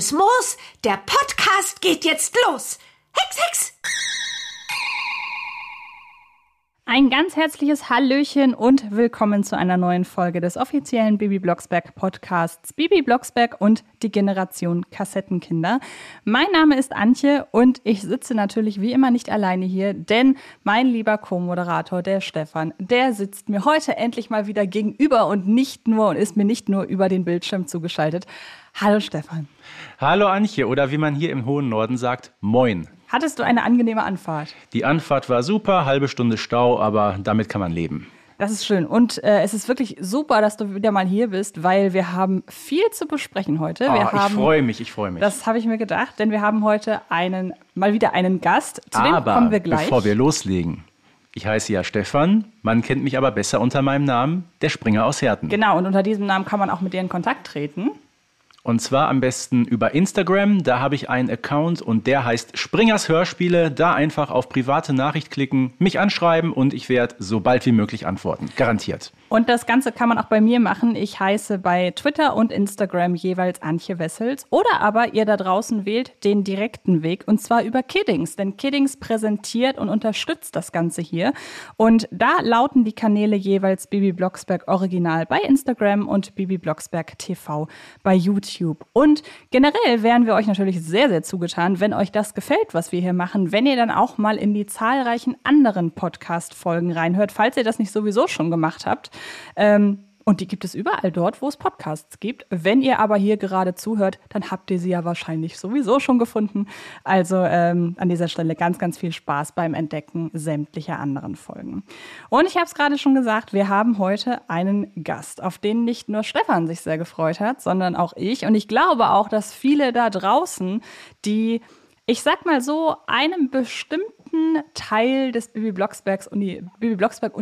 grünes Moos. Der Podcast geht jetzt los. Hex, Hex! Ein ganz herzliches Hallöchen und willkommen zu einer neuen Folge des offiziellen Bibi Blocksberg Podcasts Bibi Blocksberg und die Generation Kassettenkinder. Mein Name ist Antje und ich sitze natürlich wie immer nicht alleine hier, denn mein lieber Co-Moderator, der Stefan, der sitzt mir heute endlich mal wieder gegenüber und nicht nur und ist mir nicht nur über den Bildschirm zugeschaltet. Hallo Stefan. Hallo Antje oder wie man hier im hohen Norden sagt, moin. Hattest du eine angenehme Anfahrt? Die Anfahrt war super, halbe Stunde Stau, aber damit kann man leben. Das ist schön. Und äh, es ist wirklich super, dass du wieder mal hier bist, weil wir haben viel zu besprechen heute. Oh, haben, ich freue mich, ich freue mich. Das habe ich mir gedacht, denn wir haben heute einen, mal wieder einen Gast. Zu aber dem kommen wir gleich. bevor wir loslegen, ich heiße ja Stefan, man kennt mich aber besser unter meinem Namen, der Springer aus Herten. Genau, und unter diesem Namen kann man auch mit dir in Kontakt treten. Und zwar am besten über Instagram. Da habe ich einen Account und der heißt Springers Hörspiele. Da einfach auf private Nachricht klicken, mich anschreiben und ich werde so bald wie möglich antworten. Garantiert. Und das Ganze kann man auch bei mir machen. Ich heiße bei Twitter und Instagram jeweils Antje Wessels. Oder aber ihr da draußen wählt den direkten Weg und zwar über Kiddings. Denn Kiddings präsentiert und unterstützt das Ganze hier. Und da lauten die Kanäle jeweils Bibi Blocksberg Original bei Instagram und Bibi Blocksberg TV bei YouTube. Und generell wären wir euch natürlich sehr, sehr zugetan, wenn euch das gefällt, was wir hier machen, wenn ihr dann auch mal in die zahlreichen anderen Podcast-Folgen reinhört, falls ihr das nicht sowieso schon gemacht habt. Ähm, und die gibt es überall dort, wo es Podcasts gibt. Wenn ihr aber hier gerade zuhört, dann habt ihr sie ja wahrscheinlich sowieso schon gefunden. Also ähm, an dieser Stelle ganz, ganz viel Spaß beim Entdecken sämtlicher anderen Folgen. Und ich habe es gerade schon gesagt, wir haben heute einen Gast, auf den nicht nur Stefan sich sehr gefreut hat, sondern auch ich. Und ich glaube auch, dass viele da draußen, die ich sag mal so, einem bestimmten Teil des Bibi Blocksbergs Uni, Bibi Blocksberg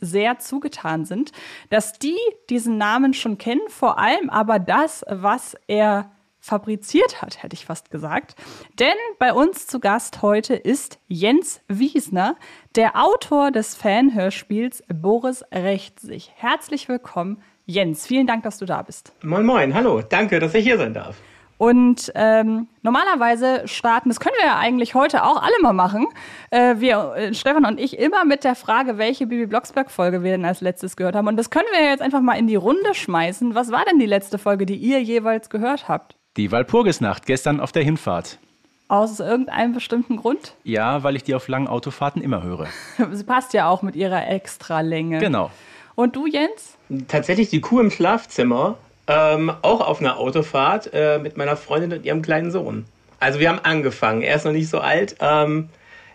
sehr zugetan sind, dass die diesen Namen schon kennen, vor allem aber das, was er fabriziert hat, hätte ich fast gesagt. Denn bei uns zu Gast heute ist Jens Wiesner, der Autor des Fanhörspiels Boris rächt sich. Herzlich willkommen, Jens. Vielen Dank, dass du da bist. Moin, moin. Hallo. Danke, dass ich hier sein darf. Und ähm, normalerweise starten, das können wir ja eigentlich heute auch alle mal machen, äh, wir, äh, Stefan und ich, immer mit der Frage, welche Bibi Blocksberg-Folge wir denn als letztes gehört haben. Und das können wir jetzt einfach mal in die Runde schmeißen. Was war denn die letzte Folge, die ihr jeweils gehört habt? Die Walpurgisnacht, gestern auf der Hinfahrt. Aus irgendeinem bestimmten Grund? Ja, weil ich die auf langen Autofahrten immer höre. Sie passt ja auch mit ihrer Extralänge. Genau. Und du, Jens? Tatsächlich die Kuh im Schlafzimmer ähm, auch auf einer Autofahrt äh, mit meiner Freundin und ihrem kleinen Sohn. Also wir haben angefangen. Er ist noch nicht so alt. Ähm,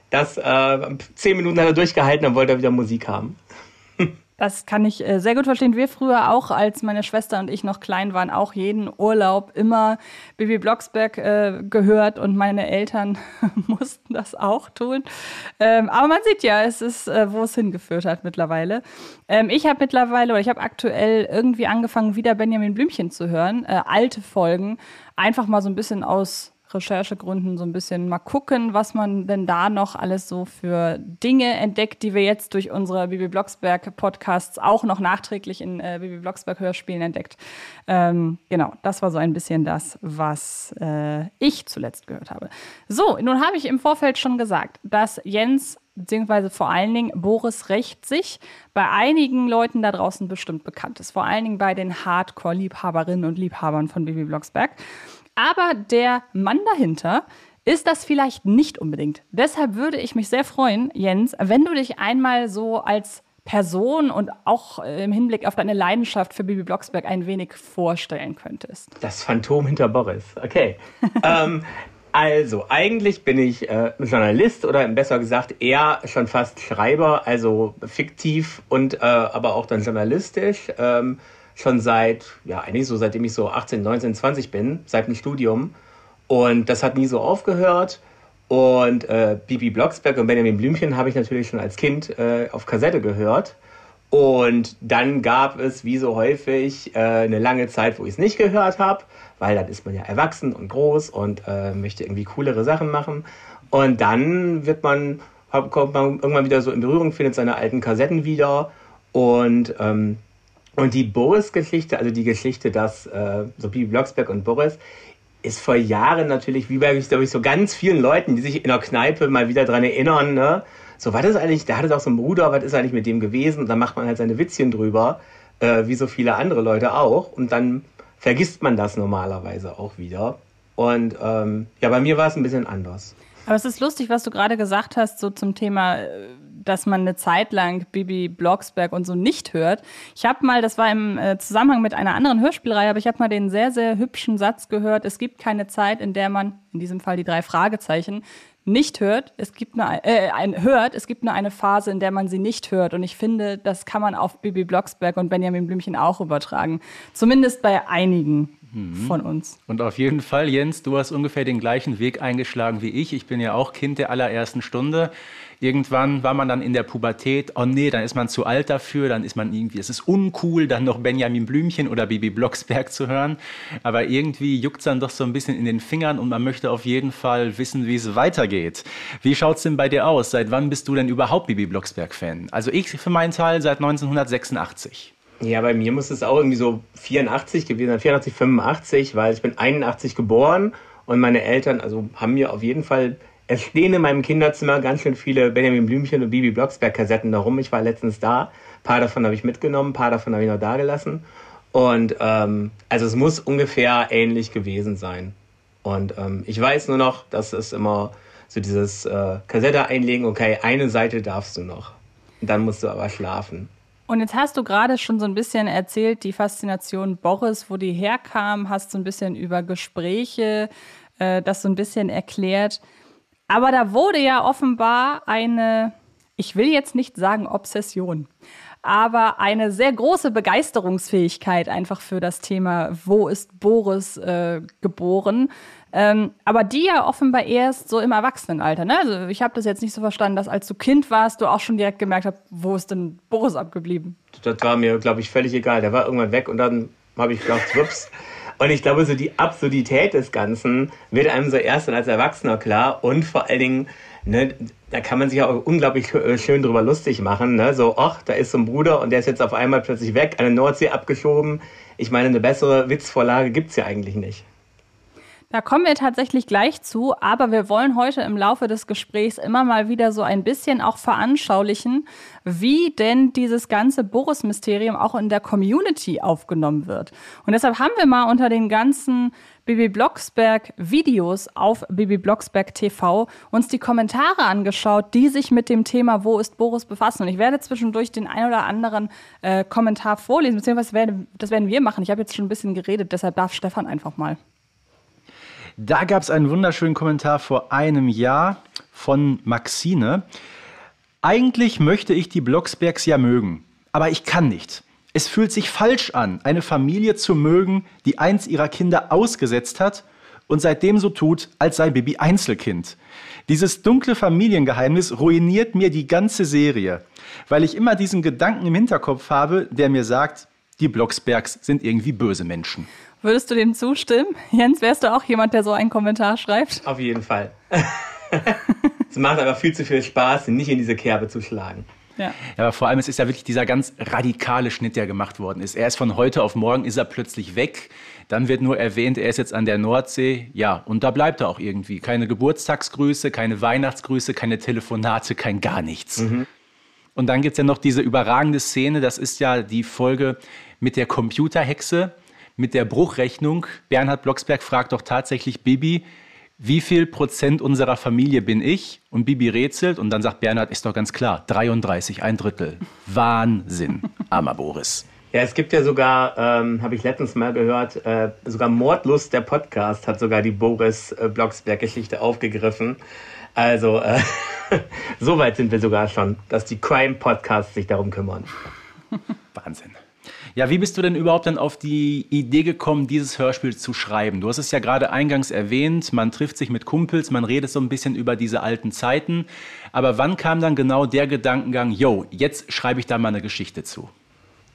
das äh, zehn Minuten hat er durchgehalten, dann wollte er wieder Musik haben. Das kann ich äh, sehr gut verstehen. Wir früher auch, als meine Schwester und ich noch klein waren, auch jeden Urlaub immer Bibi Blocksberg äh, gehört und meine Eltern mussten das auch tun. Ähm, aber man sieht ja, es ist, äh, wo es hingeführt hat mittlerweile. Ähm, ich habe mittlerweile oder ich habe aktuell irgendwie angefangen, wieder Benjamin Blümchen zu hören, äh, alte Folgen, einfach mal so ein bisschen aus Recherchegründen so ein bisschen mal gucken, was man denn da noch alles so für Dinge entdeckt, die wir jetzt durch unsere Bibi Blocksberg Podcasts auch noch nachträglich in äh, Bibi Blocksberg Hörspielen entdeckt. Ähm, genau, das war so ein bisschen das, was äh, ich zuletzt gehört habe. So, nun habe ich im Vorfeld schon gesagt, dass Jens beziehungsweise vor allen Dingen Boris Recht sich bei einigen Leuten da draußen bestimmt bekannt ist. Vor allen Dingen bei den Hardcore-Liebhaberinnen und Liebhabern von Bibi Blocksberg. Aber der Mann dahinter ist das vielleicht nicht unbedingt. Deshalb würde ich mich sehr freuen, Jens, wenn du dich einmal so als Person und auch äh, im Hinblick auf deine Leidenschaft für Bibi Blocksberg ein wenig vorstellen könntest. Das Phantom hinter Boris. Okay. ähm, also, eigentlich bin ich äh, Journalist oder besser gesagt eher schon fast Schreiber, also fiktiv und äh, aber auch dann journalistisch. Ähm, schon seit, ja, eigentlich so seitdem ich so 18, 19, 20 bin, seit dem Studium. Und das hat nie so aufgehört. Und äh, Bibi Blocksberg und Benjamin Blümchen habe ich natürlich schon als Kind äh, auf Kassette gehört. Und dann gab es, wie so häufig, äh, eine lange Zeit, wo ich es nicht gehört habe, weil dann ist man ja erwachsen und groß und äh, möchte irgendwie coolere Sachen machen. Und dann wird man, kommt man irgendwann wieder so in Berührung, findet seine alten Kassetten wieder. Und ähm, und die Boris-Geschichte, also die Geschichte, dass äh, so Bibi Blocksberg und Boris ist vor Jahren natürlich, wie bei, glaube ich, so ganz vielen Leuten, die sich in der Kneipe mal wieder dran erinnern, ne? So, was ist eigentlich, der hatte doch so einen Bruder, was ist eigentlich mit dem gewesen? Und dann macht man halt seine Witzchen drüber, äh, wie so viele andere Leute auch. Und dann vergisst man das normalerweise auch wieder. Und ähm, ja, bei mir war es ein bisschen anders. Aber es ist lustig, was du gerade gesagt hast, so zum Thema, äh, dass man eine Zeit lang Bibi Blocksberg und so nicht hört. Ich habe mal, das war im äh, Zusammenhang mit einer anderen Hörspielreihe, aber ich habe mal den sehr, sehr hübschen Satz gehört, es gibt keine Zeit, in der man, in diesem Fall die drei Fragezeichen, nicht hört. Es gibt nur äh, ein, hört, es gibt nur eine Phase, in der man sie nicht hört. Und ich finde, das kann man auf Bibi Blocksberg und Benjamin Blümchen auch übertragen. Zumindest bei einigen von uns. Und auf jeden Fall, Jens, du hast ungefähr den gleichen Weg eingeschlagen wie ich. Ich bin ja auch Kind der allerersten Stunde. Irgendwann war man dann in der Pubertät, oh nee, dann ist man zu alt dafür, dann ist man irgendwie, es ist uncool, dann noch Benjamin Blümchen oder Bibi Blocksberg zu hören. Aber irgendwie juckt es dann doch so ein bisschen in den Fingern und man möchte auf jeden Fall wissen, wie es weitergeht. Wie schaut es denn bei dir aus? Seit wann bist du denn überhaupt Bibi Blocksberg-Fan? Also ich für meinen Teil seit 1986. Ja, bei mir muss es auch irgendwie so 84 gewesen sein, 84, 85, weil ich bin 81 geboren und meine Eltern, also haben mir auf jeden Fall, es stehen in meinem Kinderzimmer ganz schön viele Benjamin Blümchen und Bibi Blocksberg Kassetten darum. Ich war letztens da, ein paar davon habe ich mitgenommen, ein paar davon habe ich noch da gelassen. Und ähm, also es muss ungefähr ähnlich gewesen sein. Und ähm, ich weiß nur noch, dass es immer so dieses äh, Kassette einlegen, okay, eine Seite darfst du noch. Und dann musst du aber schlafen. Und jetzt hast du gerade schon so ein bisschen erzählt, die Faszination Boris, wo die herkam, hast so ein bisschen über Gespräche äh, das so ein bisschen erklärt. Aber da wurde ja offenbar eine, ich will jetzt nicht sagen Obsession, aber eine sehr große Begeisterungsfähigkeit einfach für das Thema, wo ist Boris äh, geboren. Ähm, aber die ja offenbar erst so im Erwachsenenalter. Ne? Also ich habe das jetzt nicht so verstanden, dass als du Kind warst, du auch schon direkt gemerkt hast, wo ist denn Boris abgeblieben? Das war mir, glaube ich, völlig egal. Der war irgendwann weg und dann habe ich gedacht, whoops. Und ich glaube, so die Absurdität des Ganzen wird einem so erst dann als Erwachsener klar und vor allen Dingen, ne, da kann man sich auch unglaublich äh, schön drüber lustig machen. Ne? So, ach, da ist so ein Bruder und der ist jetzt auf einmal plötzlich weg, an der Nordsee abgeschoben. Ich meine, eine bessere Witzvorlage gibt es ja eigentlich nicht. Da kommen wir tatsächlich gleich zu, aber wir wollen heute im Laufe des Gesprächs immer mal wieder so ein bisschen auch veranschaulichen, wie denn dieses ganze Boris-Mysterium auch in der Community aufgenommen wird. Und deshalb haben wir mal unter den ganzen Bibi Blocksberg Videos auf Bibi Blocksberg TV uns die Kommentare angeschaut, die sich mit dem Thema Wo ist Boris befassen. Und ich werde zwischendurch den ein oder anderen äh, Kommentar vorlesen, beziehungsweise das werden wir machen. Ich habe jetzt schon ein bisschen geredet, deshalb darf Stefan einfach mal. Da gab es einen wunderschönen Kommentar vor einem Jahr von Maxine. Eigentlich möchte ich die Blocksbergs ja mögen, aber ich kann nicht. Es fühlt sich falsch an, eine Familie zu mögen, die eins ihrer Kinder ausgesetzt hat und seitdem so tut, als sei Bibi Einzelkind. Dieses dunkle Familiengeheimnis ruiniert mir die ganze Serie, weil ich immer diesen Gedanken im Hinterkopf habe, der mir sagt, die Blocksbergs sind irgendwie böse Menschen. Würdest du dem zustimmen? Jens, wärst du auch jemand, der so einen Kommentar schreibt? Auf jeden Fall. es macht aber viel zu viel Spaß, nicht in diese Kerbe zu schlagen. Ja. ja. aber vor allem es ist ja wirklich dieser ganz radikale Schnitt, der gemacht worden ist. Er ist von heute auf morgen ist er plötzlich weg. Dann wird nur erwähnt, er ist jetzt an der Nordsee. Ja, und da bleibt er auch irgendwie. Keine Geburtstagsgrüße, keine Weihnachtsgrüße, keine Telefonate, kein gar nichts. Mhm. Und dann gibt es ja noch diese überragende Szene, das ist ja die Folge mit der Computerhexe, mit der Bruchrechnung. Bernhard Blocksberg fragt doch tatsächlich Bibi, wie viel Prozent unserer Familie bin ich? Und Bibi rätselt und dann sagt Bernhard, ist doch ganz klar, 33, ein Drittel. Wahnsinn, armer Boris. Ja, es gibt ja sogar, ähm, habe ich letztens mal gehört, äh, sogar Mordlust, der Podcast, hat sogar die Boris äh, Blocksberg-Geschichte aufgegriffen. Also, äh, so weit sind wir sogar schon, dass die Crime-Podcasts sich darum kümmern. Wahnsinn. Ja, wie bist du denn überhaupt dann auf die Idee gekommen, dieses Hörspiel zu schreiben? Du hast es ja gerade eingangs erwähnt, man trifft sich mit Kumpels, man redet so ein bisschen über diese alten Zeiten. Aber wann kam dann genau der Gedankengang, yo, jetzt schreibe ich da mal eine Geschichte zu?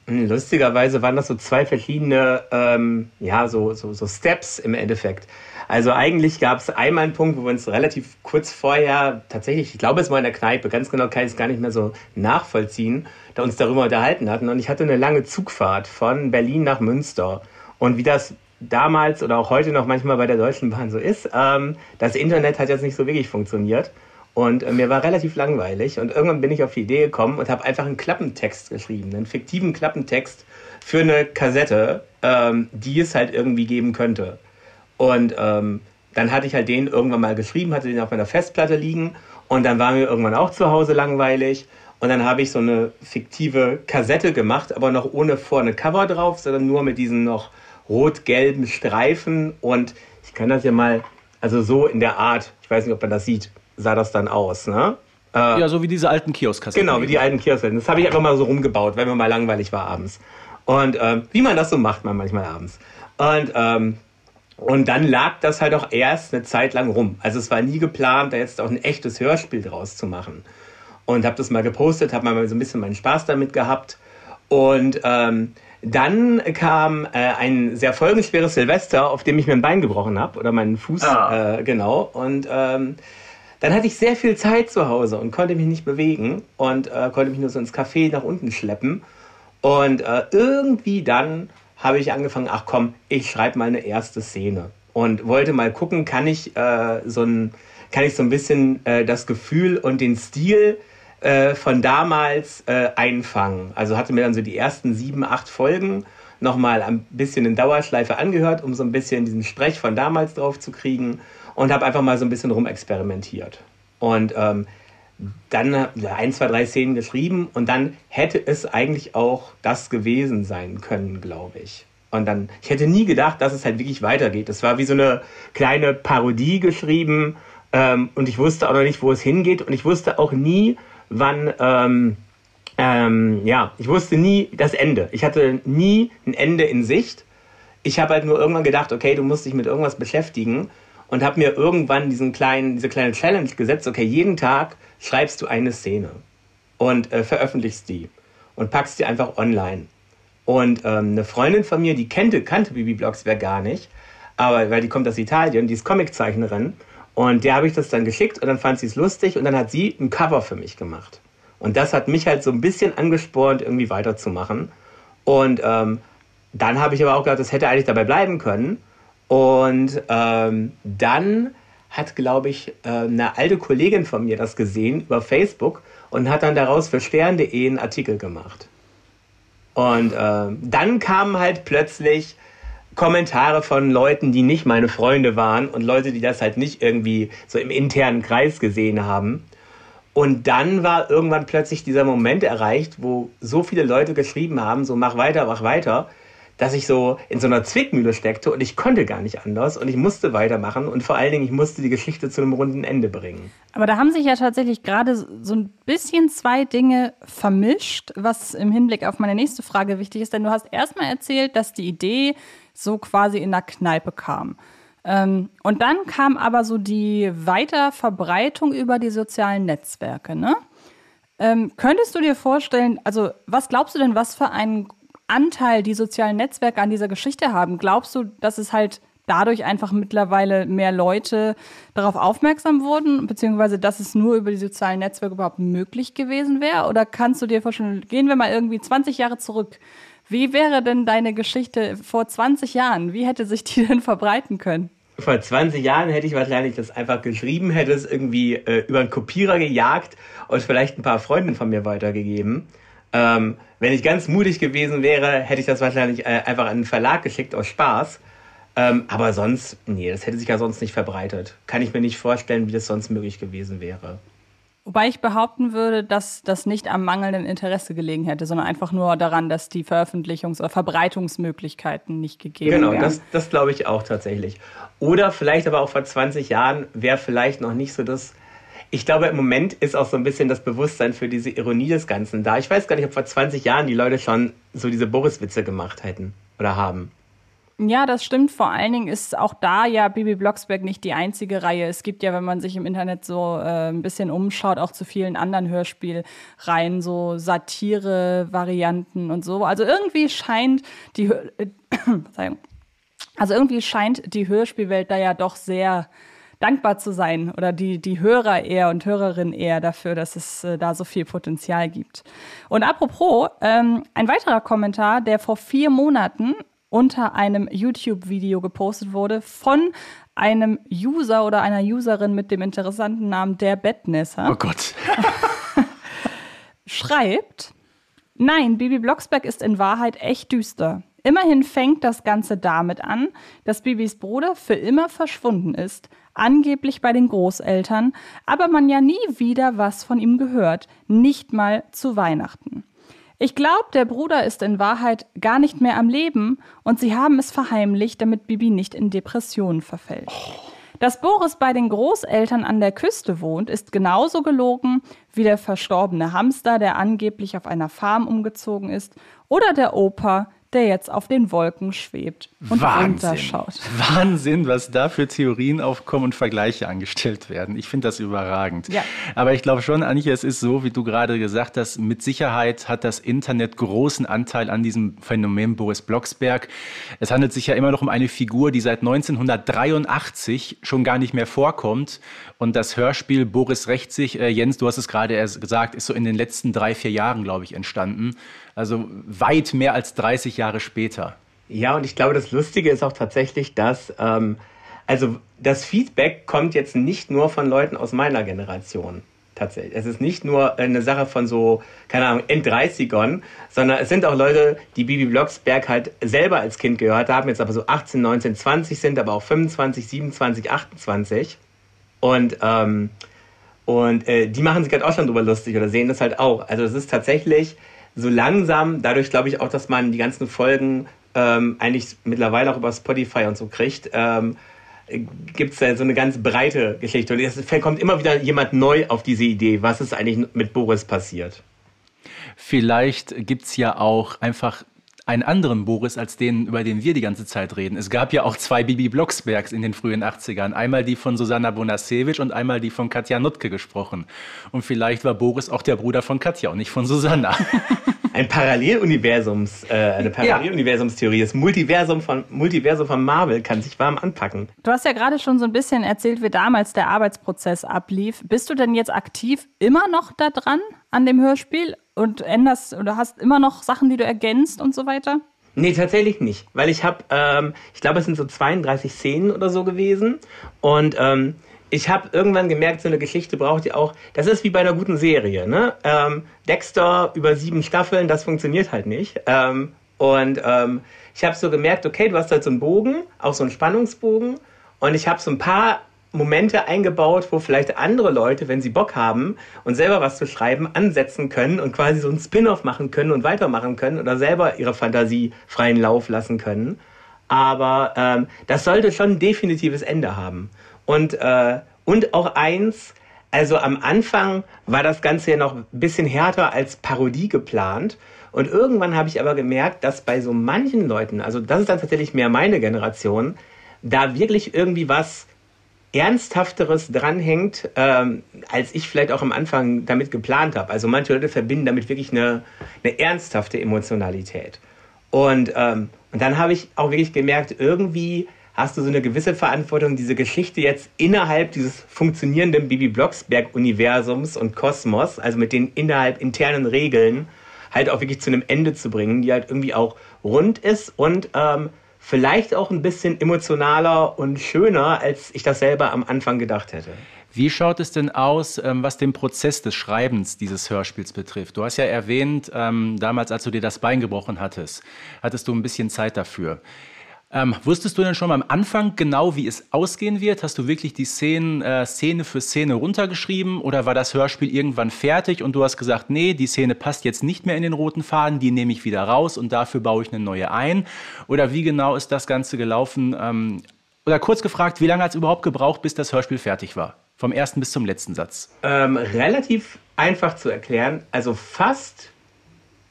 Hm, lustigerweise waren das so zwei verschiedene, ähm, ja, so, so, so Steps im Endeffekt. Also eigentlich gab es einmal einen Punkt, wo wir uns relativ kurz vorher tatsächlich, ich glaube, es war in der Kneipe, ganz genau kann ich es gar nicht mehr so nachvollziehen, da uns darüber unterhalten hatten. Und ich hatte eine lange Zugfahrt von Berlin nach Münster. Und wie das damals oder auch heute noch manchmal bei der Deutschen Bahn so ist, ähm, das Internet hat jetzt nicht so wirklich funktioniert. Und äh, mir war relativ langweilig. Und irgendwann bin ich auf die Idee gekommen und habe einfach einen Klappentext geschrieben, einen fiktiven Klappentext für eine Kassette, ähm, die es halt irgendwie geben könnte. Und ähm, dann hatte ich halt den irgendwann mal geschrieben, hatte den auf meiner Festplatte liegen. Und dann war mir irgendwann auch zu Hause langweilig. Und dann habe ich so eine fiktive Kassette gemacht, aber noch ohne vorne Cover drauf, sondern nur mit diesen noch rot-gelben Streifen. Und ich kann das ja mal, also so in der Art, ich weiß nicht, ob man das sieht, sah das dann aus, ne? Äh, ja, so wie diese alten Kioskassetten. Genau, wie die alten Kioskassetten. Das habe ich einfach mal so rumgebaut, wenn mir mal langweilig war abends. Und ähm, wie man das so macht, man manchmal abends. Und, ähm, und dann lag das halt auch erst eine Zeit lang rum. Also es war nie geplant, da jetzt auch ein echtes Hörspiel draus zu machen. Und habe das mal gepostet, habe mal so ein bisschen meinen Spaß damit gehabt. Und ähm, dann kam äh, ein sehr folgenschweres Silvester, auf dem ich mir ein Bein gebrochen habe oder meinen Fuß, ah. äh, genau. Und ähm, dann hatte ich sehr viel Zeit zu Hause und konnte mich nicht bewegen und äh, konnte mich nur so ins Café nach unten schleppen. Und äh, irgendwie dann habe ich angefangen, ach komm, ich schreibe mal eine erste Szene. Und wollte mal gucken, kann ich äh, so ein, kann ich so ein bisschen äh, das Gefühl und den Stil äh, von damals äh, einfangen. Also hatte mir dann so die ersten sieben, acht Folgen nochmal ein bisschen in Dauerschleife angehört, um so ein bisschen diesen Sprech von damals drauf zu kriegen und habe einfach mal so ein bisschen rumexperimentiert. Und ähm, dann ein, zwei, drei Szenen geschrieben und dann hätte es eigentlich auch das gewesen sein können, glaube ich. Und dann, ich hätte nie gedacht, dass es halt wirklich weitergeht. Es war wie so eine kleine Parodie geschrieben ähm, und ich wusste auch noch nicht, wo es hingeht und ich wusste auch nie, wann, ähm, ähm, ja, ich wusste nie das Ende. Ich hatte nie ein Ende in Sicht. Ich habe halt nur irgendwann gedacht, okay, du musst dich mit irgendwas beschäftigen und habe mir irgendwann diesen kleinen, diese kleine Challenge gesetzt, okay, jeden Tag schreibst du eine Szene und äh, veröffentlichst die und packst die einfach online. Und ähm, eine Freundin von mir, die kannte, kannte Bibi Blocksberg gar nicht, aber weil die kommt aus Italien, die ist Comiczeichnerin und der habe ich das dann geschickt und dann fand sie es lustig und dann hat sie ein Cover für mich gemacht. Und das hat mich halt so ein bisschen angespornt, irgendwie weiterzumachen. Und ähm, dann habe ich aber auch gedacht, das hätte eigentlich dabei bleiben können. Und ähm, dann hat, glaube ich, äh, eine alte Kollegin von mir das gesehen über Facebook und hat dann daraus für stern.de einen Artikel gemacht. Und äh, dann kamen halt plötzlich Kommentare von Leuten, die nicht meine Freunde waren und Leute, die das halt nicht irgendwie so im internen Kreis gesehen haben. Und dann war irgendwann plötzlich dieser Moment erreicht, wo so viele Leute geschrieben haben, so mach weiter, mach weiter dass ich so in so einer Zwickmühle steckte und ich konnte gar nicht anders und ich musste weitermachen und vor allen Dingen, ich musste die Geschichte zu einem runden Ende bringen. Aber da haben sich ja tatsächlich gerade so ein bisschen zwei Dinge vermischt, was im Hinblick auf meine nächste Frage wichtig ist, denn du hast erstmal erzählt, dass die Idee so quasi in der Kneipe kam. Ähm, und dann kam aber so die Weiterverbreitung über die sozialen Netzwerke, ne? Ähm, könntest du dir vorstellen, also was glaubst du denn, was für einen Anteil die sozialen Netzwerke an dieser Geschichte haben? Glaubst du, dass es halt dadurch einfach mittlerweile mehr Leute darauf aufmerksam wurden, beziehungsweise dass es nur über die sozialen Netzwerke überhaupt möglich gewesen wäre? Oder kannst du dir vorstellen, gehen wir mal irgendwie 20 Jahre zurück. Wie wäre denn deine Geschichte vor 20 Jahren? Wie hätte sich die denn verbreiten können? Vor 20 Jahren hätte ich wahrscheinlich das einfach geschrieben, hätte es irgendwie äh, über einen Kopierer gejagt und vielleicht ein paar Freunden von mir weitergegeben. Ähm, wenn ich ganz mutig gewesen wäre, hätte ich das wahrscheinlich äh, einfach an einen Verlag geschickt aus Spaß. Ähm, aber sonst, nee, das hätte sich ja sonst nicht verbreitet. Kann ich mir nicht vorstellen, wie das sonst möglich gewesen wäre. Wobei ich behaupten würde, dass das nicht am mangelnden Interesse gelegen hätte, sondern einfach nur daran, dass die Veröffentlichungs- oder Verbreitungsmöglichkeiten nicht gegeben genau, wären. Genau, das, das glaube ich auch tatsächlich. Oder vielleicht aber auch vor 20 Jahren wäre vielleicht noch nicht so das ich glaube, im Moment ist auch so ein bisschen das Bewusstsein für diese Ironie des Ganzen da. Ich weiß gar nicht, ob vor 20 Jahren die Leute schon so diese Boris-Witze gemacht hätten oder haben. Ja, das stimmt. Vor allen Dingen ist auch da ja Bibi Blocksberg nicht die einzige Reihe. Es gibt ja, wenn man sich im Internet so äh, ein bisschen umschaut, auch zu vielen anderen Hörspielreihen, so Satire-Varianten und so. Also irgendwie scheint die, äh, also irgendwie scheint die Hörspielwelt da ja doch sehr dankbar zu sein oder die, die Hörer eher und Hörerinnen eher dafür, dass es äh, da so viel Potenzial gibt. Und apropos, ähm, ein weiterer Kommentar, der vor vier Monaten unter einem YouTube-Video gepostet wurde von einem User oder einer Userin mit dem interessanten Namen der Bettnässer. Oh Gott. schreibt, nein, Bibi Blocksberg ist in Wahrheit echt düster. Immerhin fängt das Ganze damit an, dass Bibis Bruder für immer verschwunden ist, angeblich bei den Großeltern, aber man ja nie wieder was von ihm gehört, nicht mal zu Weihnachten. Ich glaube, der Bruder ist in Wahrheit gar nicht mehr am Leben und sie haben es verheimlicht, damit Bibi nicht in Depressionen verfällt. Dass Boris bei den Großeltern an der Küste wohnt, ist genauso gelogen wie der verstorbene Hamster, der angeblich auf einer Farm umgezogen ist, oder der Opa, der jetzt auf den Wolken schwebt und Wahnsinn. runterschaut. Wahnsinn, was da für Theorien aufkommen und Vergleiche angestellt werden. Ich finde das überragend. Ja. Aber ich glaube schon, Anche, es ist so, wie du gerade gesagt hast, mit Sicherheit hat das Internet großen Anteil an diesem Phänomen Boris Blocksberg. Es handelt sich ja immer noch um eine Figur, die seit 1983 schon gar nicht mehr vorkommt. Und das Hörspiel Boris rächt sich, äh, Jens, du hast es gerade erst gesagt, ist so in den letzten drei, vier Jahren, glaube ich, entstanden. Also weit mehr als 30 Jahre später. Ja, und ich glaube, das Lustige ist auch tatsächlich, dass ähm, also das Feedback kommt jetzt nicht nur von Leuten aus meiner Generation. Tatsächlich. Es ist nicht nur eine Sache von so, keine Ahnung, End-30ern, sondern es sind auch Leute, die Bibi Blocksberg halt selber als Kind gehört haben, jetzt aber so 18, 19, 20 sind, aber auch 25, 27, 28. Und, ähm, und äh, die machen sich halt auch schon drüber lustig oder sehen das halt auch. Also es ist tatsächlich so langsam, dadurch glaube ich auch, dass man die ganzen Folgen ähm, eigentlich mittlerweile auch über Spotify und so kriegt, ähm, gibt es da so eine ganz breite Geschichte. Und es kommt immer wieder jemand neu auf diese Idee, was ist eigentlich mit Boris passiert. Vielleicht gibt es ja auch einfach einen anderen Boris als den, über den wir die ganze Zeit reden. Es gab ja auch zwei Bibi Blocksbergs in den frühen 80ern. Einmal die von Susanna Bonasewicz und einmal die von Katja Nutke gesprochen. Und vielleicht war Boris auch der Bruder von Katja und nicht von Susanna. Ein Paralleluniversums, äh, eine Paralleluniversumstheorie. Das Multiversum von, Multiversum von Marvel kann sich warm anpacken. Du hast ja gerade schon so ein bisschen erzählt, wie damals der Arbeitsprozess ablief. Bist du denn jetzt aktiv immer noch da dran an dem Hörspiel und änderst oder hast immer noch Sachen, die du ergänzt und so weiter? Nee, tatsächlich nicht. Weil ich habe, ähm, ich glaube, es sind so 32 Szenen oder so gewesen. Und ähm, ich habe irgendwann gemerkt, so eine Geschichte braucht ihr auch. Das ist wie bei einer guten Serie. Ne? Ähm, Dexter über sieben Staffeln, das funktioniert halt nicht. Ähm, und ähm, ich habe so gemerkt, okay, du hast halt so einen Bogen, auch so einen Spannungsbogen. Und ich habe so ein paar Momente eingebaut, wo vielleicht andere Leute, wenn sie Bock haben und selber was zu schreiben, ansetzen können und quasi so einen Spin-off machen können und weitermachen können oder selber ihre Fantasie freien Lauf lassen können. Aber ähm, das sollte schon ein definitives Ende haben. Und, äh, und auch eins, also am Anfang war das Ganze ja noch ein bisschen härter als Parodie geplant. Und irgendwann habe ich aber gemerkt, dass bei so manchen Leuten, also das ist dann tatsächlich mehr meine Generation, da wirklich irgendwie was Ernsthafteres dranhängt, ähm, als ich vielleicht auch am Anfang damit geplant habe. Also manche Leute verbinden damit wirklich eine, eine ernsthafte Emotionalität. Und, ähm, und dann habe ich auch wirklich gemerkt, irgendwie hast du so eine gewisse Verantwortung, diese Geschichte jetzt innerhalb dieses funktionierenden Bibi Blocksberg-Universums und Kosmos, also mit den innerhalb internen Regeln, halt auch wirklich zu einem Ende zu bringen, die halt irgendwie auch rund ist und ähm, vielleicht auch ein bisschen emotionaler und schöner, als ich das selber am Anfang gedacht hätte. Wie schaut es denn aus, ähm, was den Prozess des Schreibens dieses Hörspiels betrifft? Du hast ja erwähnt, ähm, damals, als du dir das Bein gebrochen hattest, hattest du ein bisschen Zeit dafür. Ähm, wusstest du denn schon am Anfang genau, wie es ausgehen wird? Hast du wirklich die Szenen, äh, Szene für Szene runtergeschrieben oder war das Hörspiel irgendwann fertig und du hast gesagt, nee, die Szene passt jetzt nicht mehr in den roten Faden, die nehme ich wieder raus und dafür baue ich eine neue ein? Oder wie genau ist das Ganze gelaufen? Ähm, oder kurz gefragt, wie lange hat es überhaupt gebraucht, bis das Hörspiel fertig war? Vom ersten bis zum letzten Satz. Ähm, relativ einfach zu erklären. Also fast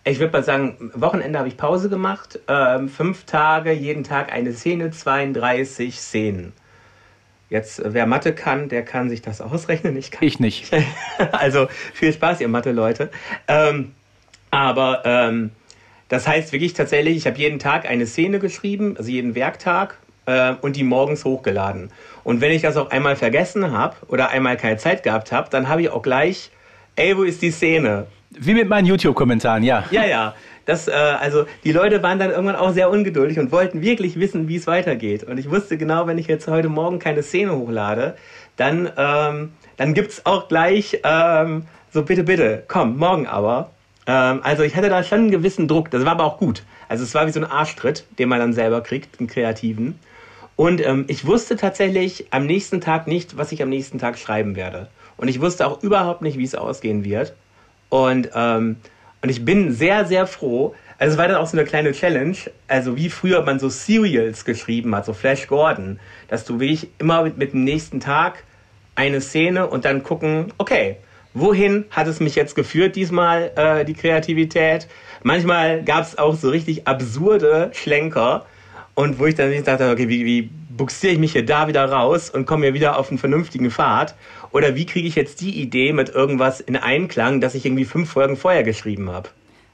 ich würde mal sagen, Wochenende habe ich Pause gemacht. Ähm, fünf Tage, jeden Tag eine Szene, 32 Szenen. Jetzt, äh, wer Mathe kann, der kann sich das ausrechnen. Ich, kann. ich nicht. also viel Spaß, ihr Mathe-Leute. Ähm, aber ähm, das heißt wirklich tatsächlich, ich habe jeden Tag eine Szene geschrieben, also jeden Werktag, äh, und die morgens hochgeladen. Und wenn ich das auch einmal vergessen habe oder einmal keine Zeit gehabt habe, dann habe ich auch gleich, ey, wo ist die Szene? Wie mit meinen YouTube-Kommentaren, ja. Ja, ja. Das, äh, also die Leute waren dann irgendwann auch sehr ungeduldig und wollten wirklich wissen, wie es weitergeht. Und ich wusste genau, wenn ich jetzt heute Morgen keine Szene hochlade, dann, ähm, dann gibt's auch gleich ähm, so bitte, bitte, komm, morgen aber. Ähm, also ich hatte da schon einen gewissen Druck. Das war aber auch gut. Also es war wie so ein Arschtritt, den man dann selber kriegt, einen kreativen. Und ähm, ich wusste tatsächlich am nächsten Tag nicht, was ich am nächsten Tag schreiben werde. Und ich wusste auch überhaupt nicht, wie es ausgehen wird. Und, ähm, und ich bin sehr, sehr froh. Also es war dann auch so eine kleine Challenge, also wie früher man so Serials geschrieben hat, so Flash Gordon, dass du wirklich immer mit, mit dem nächsten Tag eine Szene und dann gucken, okay, wohin hat es mich jetzt geführt diesmal, äh, die Kreativität? Manchmal gab es auch so richtig absurde Schlenker und wo ich dann dachte, okay, wie, wie buxiere ich mich hier da wieder raus und komme hier wieder auf einen vernünftigen Pfad? Oder wie kriege ich jetzt die Idee mit irgendwas in Einklang, das ich irgendwie fünf Folgen vorher geschrieben habe?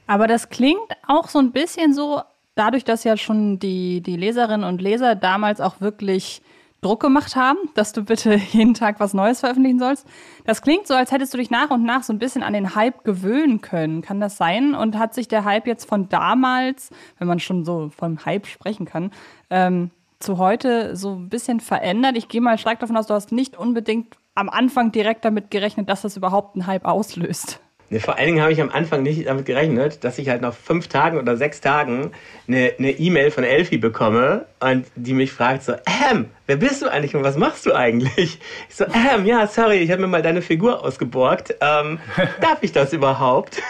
Aber das klingt auch so ein bisschen so, dadurch, dass ja schon die, die Leserinnen und Leser damals auch wirklich Druck gemacht haben, dass du bitte jeden Tag was Neues veröffentlichen sollst. Das klingt so, als hättest du dich nach und nach so ein bisschen an den Hype gewöhnen können. Kann das sein? Und hat sich der Hype jetzt von damals, wenn man schon so vom Hype sprechen kann, ähm, zu heute so ein bisschen verändert? Ich gehe mal stark davon aus, du hast nicht unbedingt am Anfang direkt damit gerechnet, dass das überhaupt einen Hype auslöst. Vor allen Dingen habe ich am Anfang nicht damit gerechnet, dass ich halt nach fünf Tagen oder sechs Tagen eine E-Mail von Elfie bekomme und die mich fragt so, ähm, wer bist du eigentlich und was machst du eigentlich? Ich so, ähm, ja, sorry, ich habe mir mal deine Figur ausgeborgt. Ähm, darf ich das überhaupt?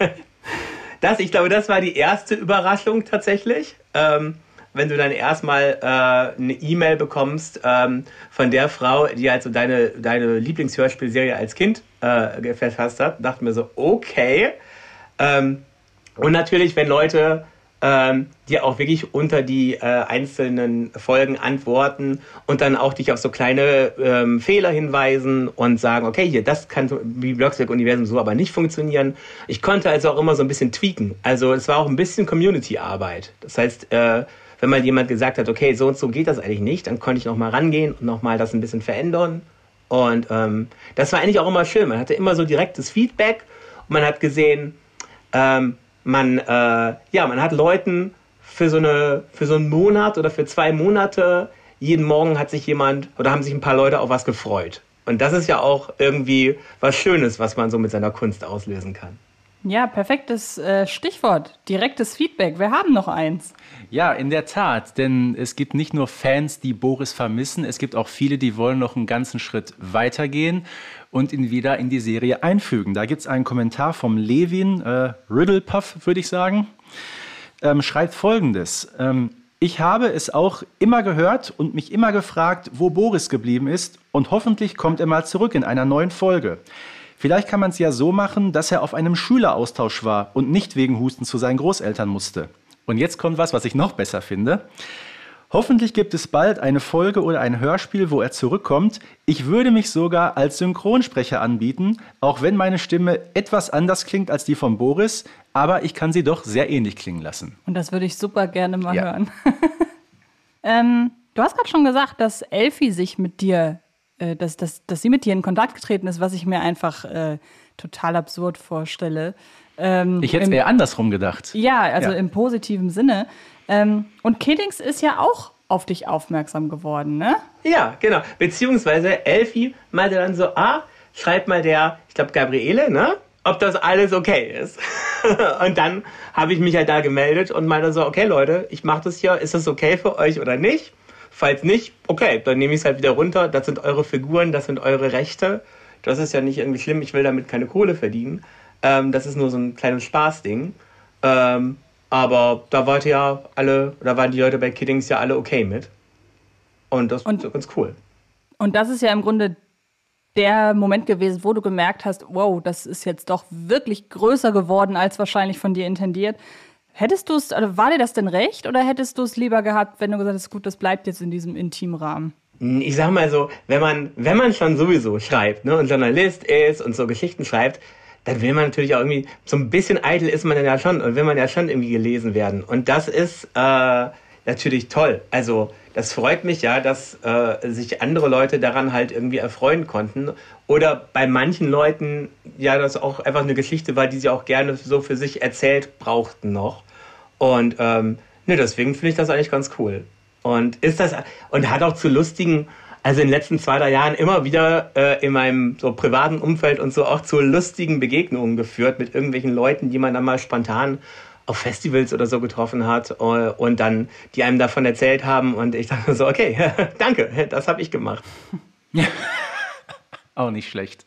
das, ich glaube, das war die erste Überraschung tatsächlich. Ähm, wenn du dann erstmal äh, eine E-Mail bekommst ähm, von der Frau, die also deine, deine Lieblingshörspielserie als Kind äh, verfasst hat, dachte mir so, okay. Ähm, und natürlich, wenn Leute ähm, dir auch wirklich unter die äh, einzelnen Folgen antworten und dann auch dich auf so kleine ähm, Fehler hinweisen und sagen, okay, hier, das kann wie Blocksberg-Universum so aber nicht funktionieren. Ich konnte also auch immer so ein bisschen tweaken. Also es war auch ein bisschen Community-Arbeit. Das heißt, äh, wenn mal jemand gesagt hat, okay, so und so geht das eigentlich nicht, dann konnte ich nochmal rangehen und nochmal das ein bisschen verändern. Und ähm, das war eigentlich auch immer schön. Man hatte immer so direktes Feedback und man hat gesehen, ähm, man, äh, ja, man hat Leuten für so, eine, für so einen Monat oder für zwei Monate, jeden Morgen hat sich jemand oder haben sich ein paar Leute auf was gefreut. Und das ist ja auch irgendwie was Schönes, was man so mit seiner Kunst auslösen kann. Ja, perfektes äh, Stichwort. Direktes Feedback. Wir haben noch eins. Ja, in der Tat. Denn es gibt nicht nur Fans, die Boris vermissen, es gibt auch viele, die wollen noch einen ganzen Schritt weitergehen und ihn wieder in die Serie einfügen. Da gibt es einen Kommentar vom Levin, äh, Riddlepuff, würde ich sagen, ähm, schreibt folgendes. Ähm, ich habe es auch immer gehört und mich immer gefragt, wo Boris geblieben ist und hoffentlich kommt er mal zurück in einer neuen Folge. Vielleicht kann man es ja so machen, dass er auf einem Schüleraustausch war und nicht wegen Husten zu seinen Großeltern musste. Und jetzt kommt was, was ich noch besser finde. Hoffentlich gibt es bald eine Folge oder ein Hörspiel, wo er zurückkommt. Ich würde mich sogar als Synchronsprecher anbieten, auch wenn meine Stimme etwas anders klingt als die von Boris, aber ich kann sie doch sehr ähnlich klingen lassen. Und das würde ich super gerne mal ja. hören. ähm, du hast gerade schon gesagt, dass Elfie sich mit dir äh, dass, dass, dass sie mit dir in Kontakt getreten ist, was ich mir einfach äh, total absurd vorstelle. Ähm, ich hätte es eher andersrum gedacht. Ja, also ja. im positiven Sinne. Ähm, und Kiddings ist ja auch auf dich aufmerksam geworden, ne? Ja, genau. Beziehungsweise Elfie meinte dann so, ah, schreib mal der, ich glaube Gabriele, ne? Ob das alles okay ist. und dann habe ich mich halt da gemeldet und meinte so, okay Leute, ich mache das hier, ist das okay für euch oder nicht? Falls nicht, okay, dann nehme ich es halt wieder runter. Das sind eure Figuren, das sind eure Rechte. Das ist ja nicht irgendwie schlimm, ich will damit keine Kohle verdienen. Ähm, das ist nur so ein kleines Spaßding. Ähm, aber da wart ja alle, da waren die Leute bei Kiddings ja alle okay mit. Und das und, ist ganz cool. Und das ist ja im Grunde der Moment gewesen, wo du gemerkt hast, wow, das ist jetzt doch wirklich größer geworden als wahrscheinlich von dir intendiert. Hättest du es, also war dir das denn recht oder hättest du es lieber gehabt, wenn du gesagt hast, gut, das bleibt jetzt in diesem intimen Rahmen? Ich sag mal so, wenn man, wenn man schon sowieso schreibt, ne, und Journalist ist und so Geschichten schreibt, dann will man natürlich auch irgendwie, so ein bisschen eitel ist man dann ja schon und will man ja schon irgendwie gelesen werden. Und das ist, äh, natürlich toll. Also das freut mich ja, dass äh, sich andere Leute daran halt irgendwie erfreuen konnten. Oder bei manchen Leuten ja, das auch einfach eine Geschichte war, die sie auch gerne so für sich erzählt brauchten noch. Und ähm, ne, deswegen finde ich das eigentlich ganz cool. Und ist das und hat auch zu lustigen, also in den letzten zwei, drei Jahren immer wieder äh, in meinem so privaten Umfeld und so auch zu lustigen Begegnungen geführt mit irgendwelchen Leuten, die man dann mal spontan auf Festivals oder so getroffen hat äh, und dann die einem davon erzählt haben und ich dachte so, okay, danke, das habe ich gemacht. Auch nicht schlecht.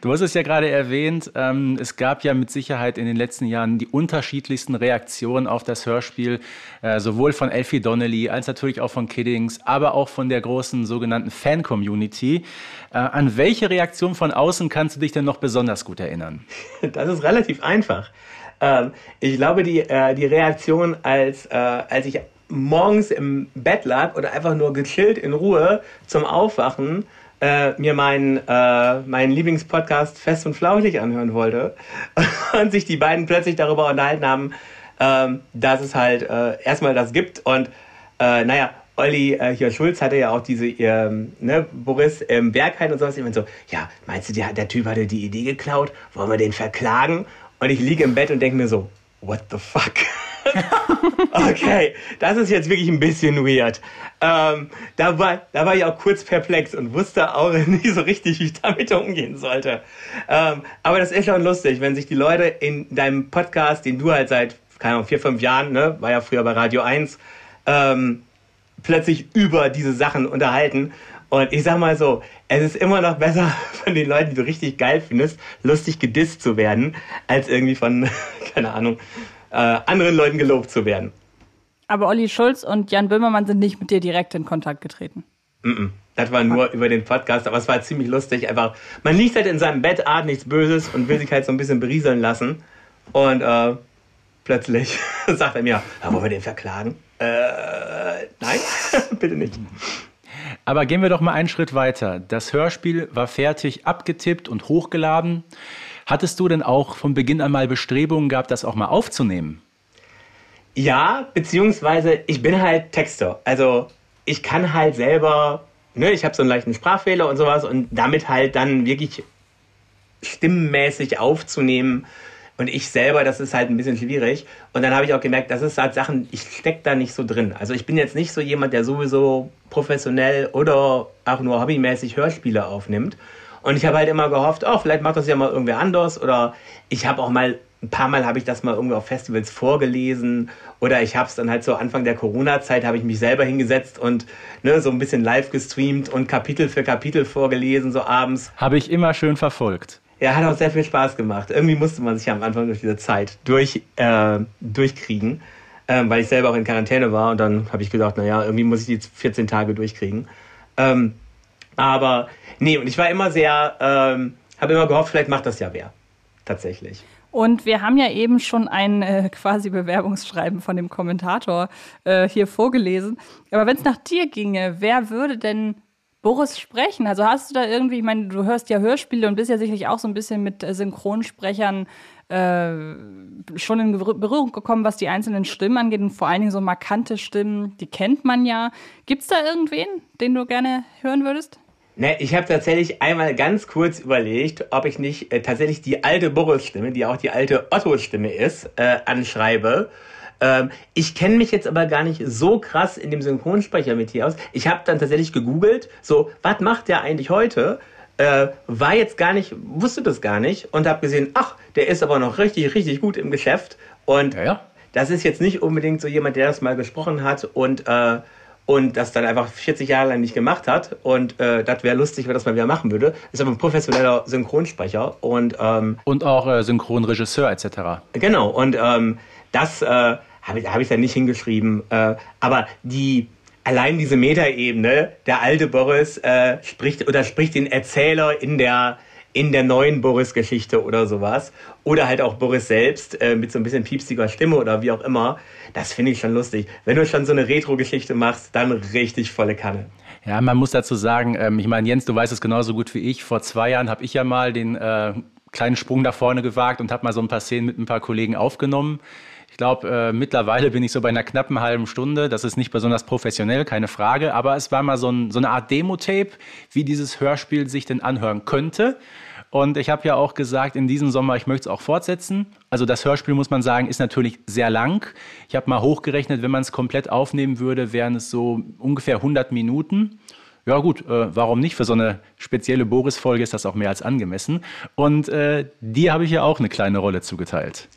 Du hast es ja gerade erwähnt, ähm, es gab ja mit Sicherheit in den letzten Jahren die unterschiedlichsten Reaktionen auf das Hörspiel, äh, sowohl von Elfie Donnelly als natürlich auch von Kiddings, aber auch von der großen sogenannten Fan-Community. Äh, an welche Reaktion von außen kannst du dich denn noch besonders gut erinnern? Das ist relativ einfach. Ähm, ich glaube, die, äh, die Reaktion, als, äh, als ich morgens im Bett lag oder einfach nur gechillt in Ruhe zum Aufwachen, äh, mir meinen, äh, meinen Lieblingspodcast Fest und Flauschig anhören wollte und sich die beiden plötzlich darüber unterhalten haben, ähm, dass es halt äh, erstmal das gibt und äh, naja, Olli äh, hier Schulz hatte ja auch diese, ähm, ne, Boris ähm, Bergheim und sowas. Ich meine so, ja, meinst du, der, der Typ hatte die Idee geklaut? Wollen wir den verklagen? Und ich liege im Bett und denke mir so, what the fuck? okay, das ist jetzt wirklich ein bisschen weird. Ähm, da, war, da war ich auch kurz perplex und wusste auch nicht so richtig, wie ich damit umgehen sollte. Ähm, aber das ist schon lustig, wenn sich die Leute in deinem Podcast, den du halt seit, keine Ahnung, vier, fünf Jahren, ne, war ja früher bei Radio 1, ähm, plötzlich über diese Sachen unterhalten und ich sag mal so, es ist immer noch besser von den Leuten, die du richtig geil findest, lustig gedisst zu werden, als irgendwie von, keine Ahnung, äh, anderen Leuten gelobt zu werden. Aber Olli Schulz und Jan Böhmermann sind nicht mit dir direkt in Kontakt getreten. Mm -mm. Das war nur über den Podcast, aber es war ziemlich lustig. Einfach, man liegt halt in seinem Bett, ahnt nichts Böses und will sich halt so ein bisschen berieseln lassen. Und äh, plötzlich sagt er mir, ja, wollen wir den verklagen? Äh, nein, bitte nicht. Aber gehen wir doch mal einen Schritt weiter. Das Hörspiel war fertig abgetippt und hochgeladen. Hattest du denn auch von Beginn an mal Bestrebungen gehabt, das auch mal aufzunehmen? Ja, beziehungsweise ich bin halt Texter. Also ich kann halt selber, ne, ich habe so einen leichten Sprachfehler und sowas und damit halt dann wirklich stimmenmäßig aufzunehmen, und ich selber, das ist halt ein bisschen schwierig. Und dann habe ich auch gemerkt, das ist halt Sachen, ich stecke da nicht so drin. Also ich bin jetzt nicht so jemand, der sowieso professionell oder auch nur hobbymäßig Hörspiele aufnimmt. Und ich habe halt immer gehofft, oh, vielleicht macht das ja mal irgendwer anders. Oder ich habe auch mal, ein paar Mal habe ich das mal irgendwo auf Festivals vorgelesen. Oder ich habe es dann halt so Anfang der Corona-Zeit, habe ich mich selber hingesetzt und ne, so ein bisschen live gestreamt und Kapitel für Kapitel vorgelesen, so abends. Habe ich immer schön verfolgt. Ja, hat auch sehr viel Spaß gemacht. Irgendwie musste man sich am Anfang durch diese Zeit durch, äh, durchkriegen, äh, weil ich selber auch in Quarantäne war und dann habe ich gedacht, naja, irgendwie muss ich die 14 Tage durchkriegen. Ähm, aber nee, und ich war immer sehr, ähm, habe immer gehofft, vielleicht macht das ja wer. Tatsächlich. Und wir haben ja eben schon ein äh, quasi Bewerbungsschreiben von dem Kommentator äh, hier vorgelesen. Aber wenn es nach dir ginge, wer würde denn Boris sprechen? Also hast du da irgendwie, ich meine, du hörst ja Hörspiele und bist ja sicherlich auch so ein bisschen mit äh, Synchronsprechern äh, schon in Berührung gekommen, was die einzelnen Stimmen angeht und vor allen Dingen so markante Stimmen, die kennt man ja. Gibt es da irgendwen, den du gerne hören würdest? Ne, ich habe tatsächlich einmal ganz kurz überlegt, ob ich nicht äh, tatsächlich die alte Boris-Stimme, die auch die alte Otto-Stimme ist, äh, anschreibe ähm, ich kenne mich jetzt aber gar nicht so krass in dem Synchronsprecher mit hier aus. Ich habe dann tatsächlich gegoogelt, so, was macht der eigentlich heute? Äh, war jetzt gar nicht, wusste das gar nicht und habe gesehen, ach, der ist aber noch richtig, richtig gut im Geschäft. Und ja, ja. das ist jetzt nicht unbedingt so jemand, der das mal gesprochen hat und äh, und das dann einfach 40 Jahre lang nicht gemacht hat. Und äh, das wäre lustig, wenn das mal wieder machen würde. Ist aber ein professioneller Synchronsprecher und ähm, und auch äh, Synchronregisseur etc. Genau. Und ähm, das äh, habe ich, hab ich da nicht hingeschrieben. Äh, aber die, allein diese Metaebene, der alte Boris äh, spricht oder spricht den Erzähler in der, in der neuen Boris-Geschichte oder sowas. Oder halt auch Boris selbst äh, mit so ein bisschen piepsiger Stimme oder wie auch immer. Das finde ich schon lustig. Wenn du schon so eine Retro-Geschichte machst, dann richtig volle Kanne. Ja, man muss dazu sagen, ähm, ich meine, Jens, du weißt es genauso gut wie ich. Vor zwei Jahren habe ich ja mal den äh, kleinen Sprung da vorne gewagt und habe mal so ein paar Szenen mit ein paar Kollegen aufgenommen. Ich glaube, äh, mittlerweile bin ich so bei einer knappen halben Stunde. Das ist nicht besonders professionell, keine Frage. Aber es war mal so, ein, so eine Art Demo-Tape, wie dieses Hörspiel sich denn anhören könnte. Und ich habe ja auch gesagt, in diesem Sommer, ich möchte es auch fortsetzen. Also das Hörspiel, muss man sagen, ist natürlich sehr lang. Ich habe mal hochgerechnet, wenn man es komplett aufnehmen würde, wären es so ungefähr 100 Minuten. Ja gut, äh, warum nicht? Für so eine spezielle Boris-Folge ist das auch mehr als angemessen. Und äh, dir habe ich ja auch eine kleine Rolle zugeteilt.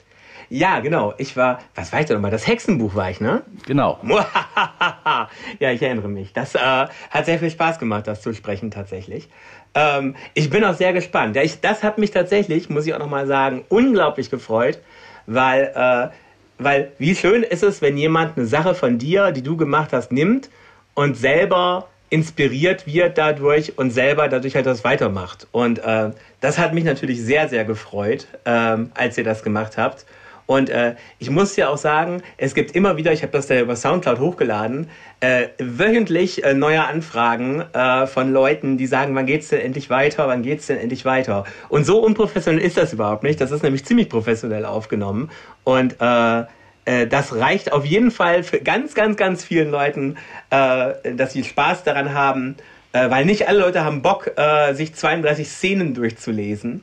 Ja, genau. Ich war, was war ich denn nochmal? Das Hexenbuch war ich, ne? Genau. ja, ich erinnere mich. Das äh, hat sehr viel Spaß gemacht, das zu sprechen tatsächlich. Ähm, ich bin auch sehr gespannt. Ja, ich, das hat mich tatsächlich, muss ich auch nochmal sagen, unglaublich gefreut, weil, äh, weil wie schön ist es, wenn jemand eine Sache von dir, die du gemacht hast, nimmt und selber inspiriert wird dadurch und selber dadurch halt das weitermacht. Und äh, das hat mich natürlich sehr, sehr gefreut, ähm, als ihr das gemacht habt. Und äh, ich muss ja auch sagen, es gibt immer wieder, ich habe das da über Soundcloud hochgeladen, äh, wöchentlich äh, neue Anfragen äh, von Leuten, die sagen, wann geht's denn endlich weiter, wann geht's denn endlich weiter? Und so unprofessionell ist das überhaupt nicht. Das ist nämlich ziemlich professionell aufgenommen. Und äh, äh, das reicht auf jeden Fall für ganz, ganz, ganz vielen Leuten, dass sie Spaß daran haben, weil nicht alle Leute haben Bock, sich 32 Szenen durchzulesen.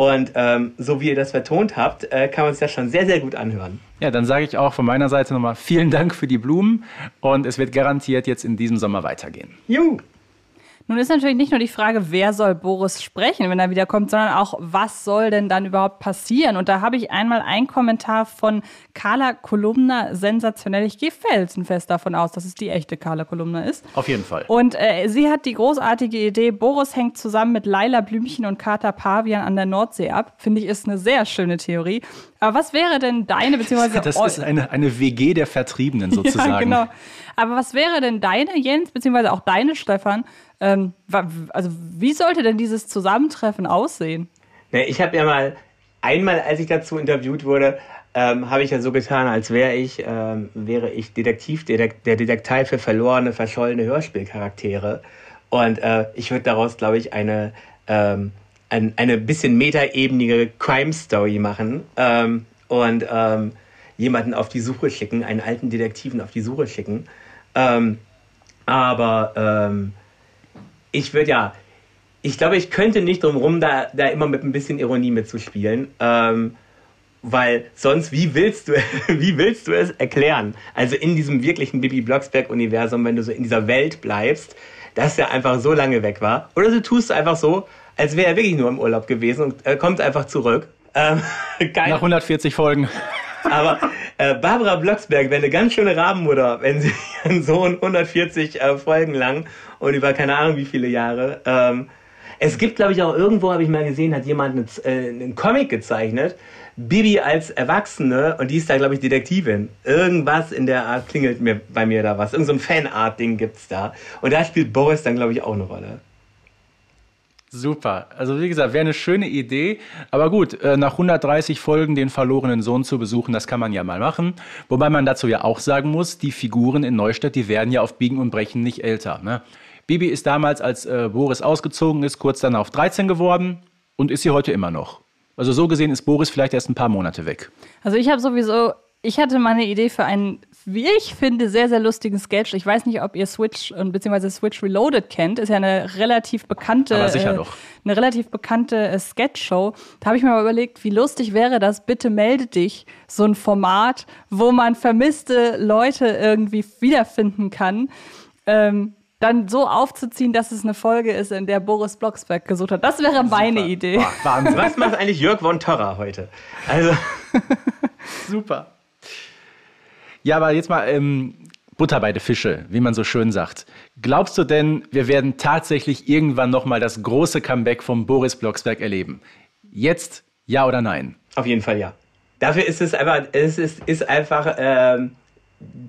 Und ähm, so wie ihr das vertont habt, äh, kann man es ja schon sehr, sehr gut anhören. Ja, dann sage ich auch von meiner Seite nochmal vielen Dank für die Blumen und es wird garantiert jetzt in diesem Sommer weitergehen. Juhu! Nun ist natürlich nicht nur die Frage, wer soll Boris sprechen, wenn er wiederkommt, sondern auch, was soll denn dann überhaupt passieren? Und da habe ich einmal einen Kommentar von Carla Kolumna, sensationell. Ich gehe felsenfest davon aus, dass es die echte Carla Kolumna ist. Auf jeden Fall. Und äh, sie hat die großartige Idee, Boris hängt zusammen mit Laila Blümchen und Kater Pavian an der Nordsee ab. Finde ich, ist eine sehr schöne Theorie. Aber was wäre denn deine, beziehungsweise... Das ist eine, eine WG der Vertriebenen sozusagen. Ja, genau. Aber was wäre denn deine, Jens, beziehungsweise auch deine, Stefan, ähm, also wie sollte denn dieses Zusammentreffen aussehen? Ich habe ja mal, einmal als ich dazu interviewt wurde, ähm, habe ich ja so getan, als wäre ich, ähm, wäre ich Detektiv, der, der Detektei für verlorene, verschollene Hörspielcharaktere. Und äh, ich würde daraus, glaube ich, eine, ähm, ein, eine bisschen metaebenige Crime-Story machen ähm, und ähm, jemanden auf die Suche schicken, einen alten Detektiven auf die Suche schicken. Ähm, aber ähm, ich würde ja, ich glaube, ich könnte nicht drum rum, da, da immer mit ein bisschen Ironie mitzuspielen. Ähm, weil sonst, wie willst du, wie willst du es erklären? Also in diesem wirklichen Bibi Blocksberg-Universum, wenn du so in dieser Welt bleibst, dass er einfach so lange weg war. Oder du tust einfach so, als wäre er wirklich nur im Urlaub gewesen und äh, kommt einfach zurück. Ähm, Nach 140 Folgen. Aber äh, Barbara Blocksberg wäre eine ganz schöne Rabenmutter, wenn sie ihren Sohn 140 äh, Folgen lang und über keine Ahnung wie viele Jahre. Ähm, es gibt, glaube ich, auch irgendwo, habe ich mal gesehen, hat jemand einen, äh, einen Comic gezeichnet. Bibi als Erwachsene und die ist da, glaube ich, Detektivin. Irgendwas in der Art klingelt mir bei mir da was. Irgend so ein Fanart-Ding gibt's da. Und da spielt Boris dann, glaube ich, auch eine Rolle. Super. Also wie gesagt, wäre eine schöne Idee. Aber gut, äh, nach 130 Folgen den verlorenen Sohn zu besuchen, das kann man ja mal machen. Wobei man dazu ja auch sagen muss, die Figuren in Neustadt, die werden ja auf Biegen und Brechen nicht älter. Ne? Bibi ist damals, als äh, Boris ausgezogen ist, kurz dann auf 13 geworden und ist sie heute immer noch. Also so gesehen ist Boris vielleicht erst ein paar Monate weg. Also ich habe sowieso ich hatte mal eine Idee für einen, wie ich finde, sehr, sehr lustigen Sketch. Ich weiß nicht, ob ihr Switch und beziehungsweise Switch Reloaded kennt. Ist ja eine relativ bekannte, Aber sicher äh, doch. eine relativ bekannte äh, Sketch-Show. Da habe ich mir mal überlegt, wie lustig wäre das, bitte melde dich, so ein Format, wo man vermisste Leute irgendwie wiederfinden kann. Ähm, dann so aufzuziehen, dass es eine Folge ist, in der Boris Blocksberg gesucht hat. Das wäre Super. meine Idee. Boah, Wahnsinn. Was macht eigentlich Jörg von Torra heute? Also Super. Ja, aber jetzt mal ähm, Butter bei den Fische, wie man so schön sagt. Glaubst du denn, wir werden tatsächlich irgendwann nochmal das große Comeback vom Boris Blocksberg erleben? Jetzt ja oder nein? Auf jeden Fall ja. Dafür ist es einfach, es ist, ist einfach ähm,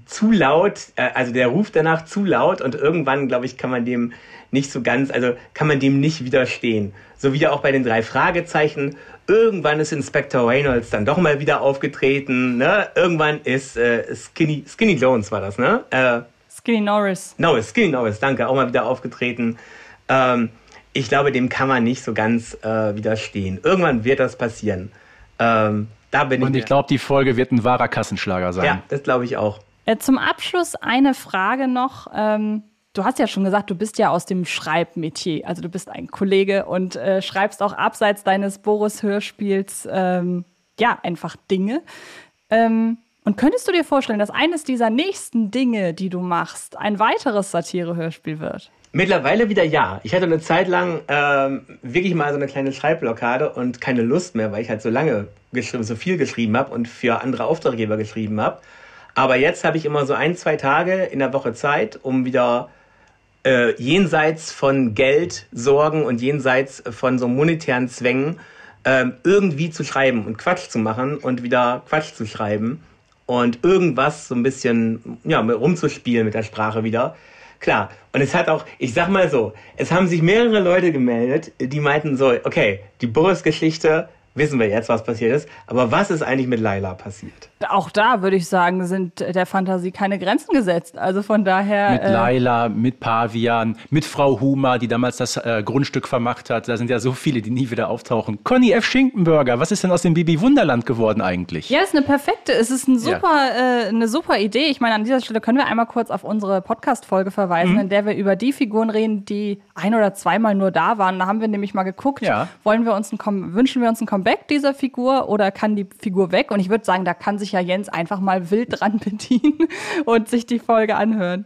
zu laut, äh, also der Ruf danach zu laut und irgendwann, glaube ich, kann man dem nicht so ganz, also kann man dem nicht widerstehen. So wie auch bei den drei Fragezeichen. Irgendwann ist Inspector Reynolds dann doch mal wieder aufgetreten. Ne? Irgendwann ist äh, Skinny, Skinny Jones war das, ne? Äh, Skinny Norris. Norris, Skinny Norris, danke, auch mal wieder aufgetreten. Ähm, ich glaube, dem kann man nicht so ganz äh, widerstehen. Irgendwann wird das passieren. Ähm, Da bin ich. Und ich glaube, die Folge wird ein wahrer Kassenschlager sein. Ja, das glaube ich auch. Äh, zum Abschluss eine Frage noch. Ähm, du hast ja schon gesagt, du bist ja aus dem Schreibmetier. Also du bist ein Kollege und äh, schreibst auch abseits deines Boris-Hörspiels ähm, ja einfach Dinge. Ähm, und könntest du dir vorstellen, dass eines dieser nächsten Dinge, die du machst, ein weiteres Satire-Hörspiel wird? Mittlerweile wieder ja. Ich hatte eine Zeit lang ähm, wirklich mal so eine kleine Schreibblockade und keine Lust mehr, weil ich halt so lange geschrieben, so viel geschrieben habe und für andere Auftraggeber geschrieben habe. Aber jetzt habe ich immer so ein, zwei Tage in der Woche Zeit, um wieder äh, jenseits von Geld, Sorgen und jenseits von so monetären Zwängen ähm, irgendwie zu schreiben und Quatsch zu machen und wieder Quatsch zu schreiben und irgendwas so ein bisschen ja, rumzuspielen mit der Sprache wieder. Klar. Und es hat auch, ich sag mal so, es haben sich mehrere Leute gemeldet, die meinten so, okay, die Boris-Geschichte wissen wir jetzt, was passiert ist. Aber was ist eigentlich mit Laila passiert? Auch da würde ich sagen, sind der Fantasie keine Grenzen gesetzt. Also von daher. Mit äh, Laila, mit Pavian, mit Frau Huma, die damals das äh, Grundstück vermacht hat. Da sind ja so viele, die nie wieder auftauchen. Conny F. Schinkenberger, was ist denn aus dem Bibi Wunderland geworden eigentlich? Ja, ist eine perfekte, es ist ein super, ja. äh, eine super Idee. Ich meine, an dieser Stelle können wir einmal kurz auf unsere Podcast-Folge verweisen, mhm. in der wir über die Figuren reden, die ein oder zweimal nur da waren. Da haben wir nämlich mal geguckt, ja. wollen wir uns ein, wünschen wir uns ein Comeback dieser Figur oder kann die Figur weg? Und ich würde sagen, da kann sich ja Jens einfach mal wild dran bedienen und sich die Folge anhören.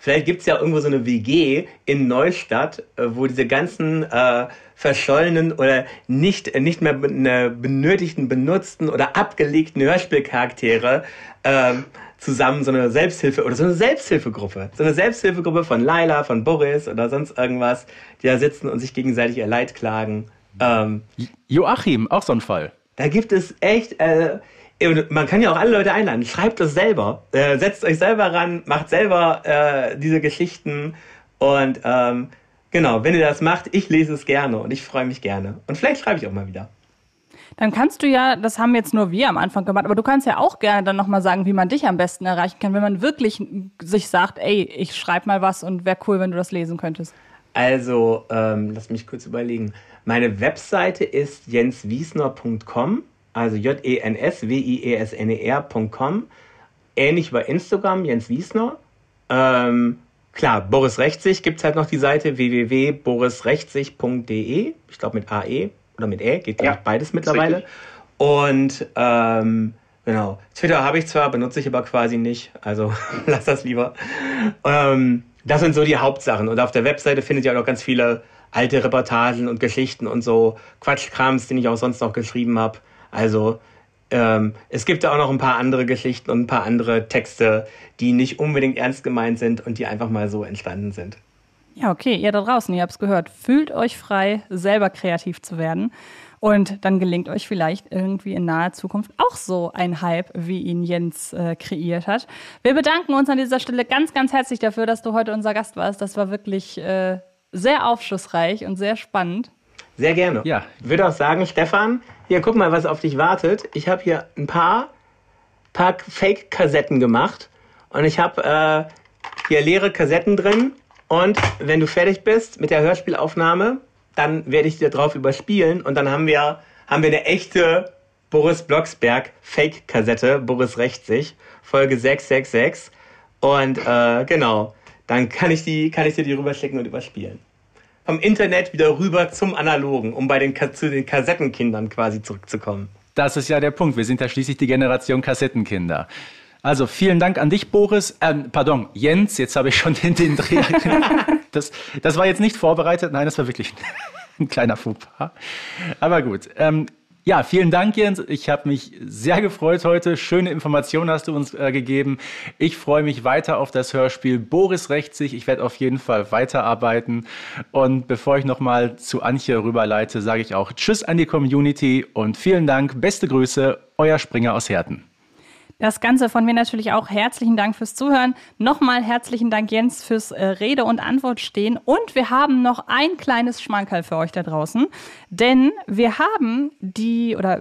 Vielleicht gibt es ja irgendwo so eine WG in Neustadt, äh, wo diese ganzen äh, verschollenen oder nicht, äh, nicht mehr ne, benötigten, benutzten oder abgelegten Hörspielcharaktere äh, zusammen so eine Selbsthilfe oder so eine Selbsthilfegruppe. So eine Selbsthilfegruppe von Laila, von Boris oder sonst irgendwas, die da sitzen und sich gegenseitig ihr Leid klagen. Ähm, Joachim, auch so ein Fall. Da gibt es echt, äh, man kann ja auch alle Leute einladen. Schreibt es selber. Äh, setzt euch selber ran, macht selber äh, diese Geschichten. Und ähm, genau, wenn ihr das macht, ich lese es gerne und ich freue mich gerne. Und vielleicht schreibe ich auch mal wieder. Dann kannst du ja, das haben jetzt nur wir am Anfang gemacht, aber du kannst ja auch gerne dann nochmal sagen, wie man dich am besten erreichen kann, wenn man wirklich sich sagt, ey, ich schreibe mal was und wäre cool, wenn du das lesen könntest. Also, ähm, lass mich kurz überlegen. Meine Webseite ist jenswiesner.com, also J-E-N-S-W-I-E-S-N-E-R.com. Ähnlich bei Instagram, Jens Wiesner. Ähm, klar, Boris Rechtsig gibt es halt noch die Seite www.borisrechtsig.de. Ich glaube mit AE oder mit E, geht ja, beides mittlerweile. Und ähm, genau, Twitter habe ich zwar, benutze ich aber quasi nicht, also lass das lieber. Ähm, das sind so die Hauptsachen. Und auf der Webseite findet ihr auch noch ganz viele alte Reportagen und Geschichten und so Quatschkrams, den ich auch sonst noch geschrieben habe. Also ähm, es gibt da auch noch ein paar andere Geschichten und ein paar andere Texte, die nicht unbedingt ernst gemeint sind und die einfach mal so entstanden sind. Ja, okay, ihr da draußen, ihr habt es gehört. Fühlt euch frei, selber kreativ zu werden. Und dann gelingt euch vielleicht irgendwie in naher Zukunft auch so ein Hype, wie ihn Jens äh, kreiert hat. Wir bedanken uns an dieser Stelle ganz, ganz herzlich dafür, dass du heute unser Gast warst. Das war wirklich äh, sehr aufschlussreich und sehr spannend. Sehr gerne. Ja. Ich würde auch sagen, Stefan, hier guck mal, was auf dich wartet. Ich habe hier ein paar, paar Fake-Kassetten gemacht und ich habe äh, hier leere Kassetten drin. Und wenn du fertig bist mit der Hörspielaufnahme, dann werde ich dir drauf überspielen und dann haben wir, haben wir eine echte Boris Blocksberg Fake-Kassette, Boris rächt sich, Folge 666. Und äh, genau, dann kann ich, die, kann ich dir die rüberschicken und überspielen vom Internet wieder rüber zum Analogen, um bei den, zu den Kassettenkindern quasi zurückzukommen. Das ist ja der Punkt. Wir sind ja schließlich die Generation Kassettenkinder. Also vielen Dank an dich, Boris. Ähm, pardon, Jens, jetzt habe ich schon den, den Dreh. das, das war jetzt nicht vorbereitet. Nein, das war wirklich ein kleiner Fauxpas. Aber gut. Ähm, ja, vielen Dank, Jens. Ich habe mich sehr gefreut heute. Schöne Informationen hast du uns äh, gegeben. Ich freue mich weiter auf das Hörspiel. Boris rächt sich. Ich werde auf jeden Fall weiterarbeiten. Und bevor ich nochmal zu Antje rüberleite, sage ich auch Tschüss an die Community und vielen Dank. Beste Grüße, euer Springer aus Herten. Das Ganze von mir natürlich auch herzlichen Dank fürs Zuhören. Nochmal herzlichen Dank, Jens, fürs äh, Rede und Antwort stehen. Und wir haben noch ein kleines Schmankerl für euch da draußen. Denn wir haben die, oder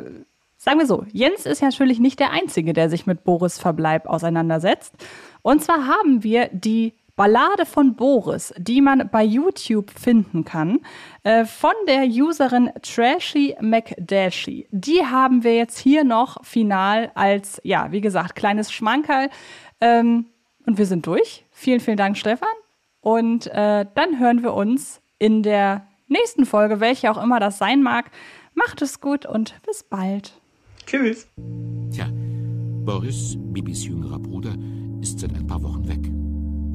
sagen wir so, Jens ist natürlich nicht der Einzige, der sich mit Boris Verbleib auseinandersetzt. Und zwar haben wir die Ballade von Boris, die man bei YouTube finden kann, äh, von der Userin Trashy McDashy. Die haben wir jetzt hier noch final als, ja, wie gesagt, kleines Schmankerl. Ähm, und wir sind durch. Vielen, vielen Dank, Stefan. Und äh, dann hören wir uns in der nächsten Folge, welche auch immer das sein mag. Macht es gut und bis bald. Tschüss. Tja, Boris, Bibis jüngerer Bruder, ist seit ein paar Wochen.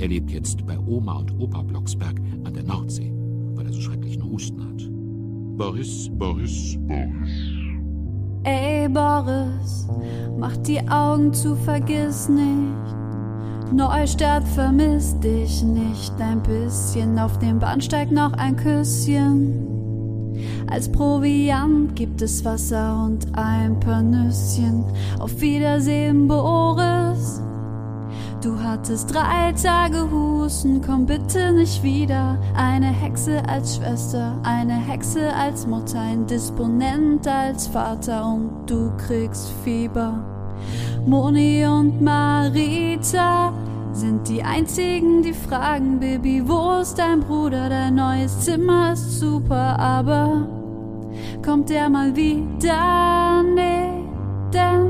Er lebt jetzt bei Oma und Opa Blocksberg an der Nordsee, weil er so schrecklichen Husten hat. Boris, Boris, Boris. Ey Boris, mach die Augen zu, vergiss nicht. Neustadt vermisst dich nicht ein bisschen. Auf dem Bahnsteig noch ein Küsschen. Als Proviant gibt es Wasser und ein paar Nüsschen. Auf Wiedersehen, Boris. Du hattest drei Tage Husten, komm bitte nicht wieder. Eine Hexe als Schwester, eine Hexe als Mutter, ein Disponent als Vater und du kriegst Fieber. Moni und Marita sind die einzigen, die fragen, Baby, wo ist dein Bruder? Dein neues Zimmer ist super, aber kommt er mal wieder? Nee, denn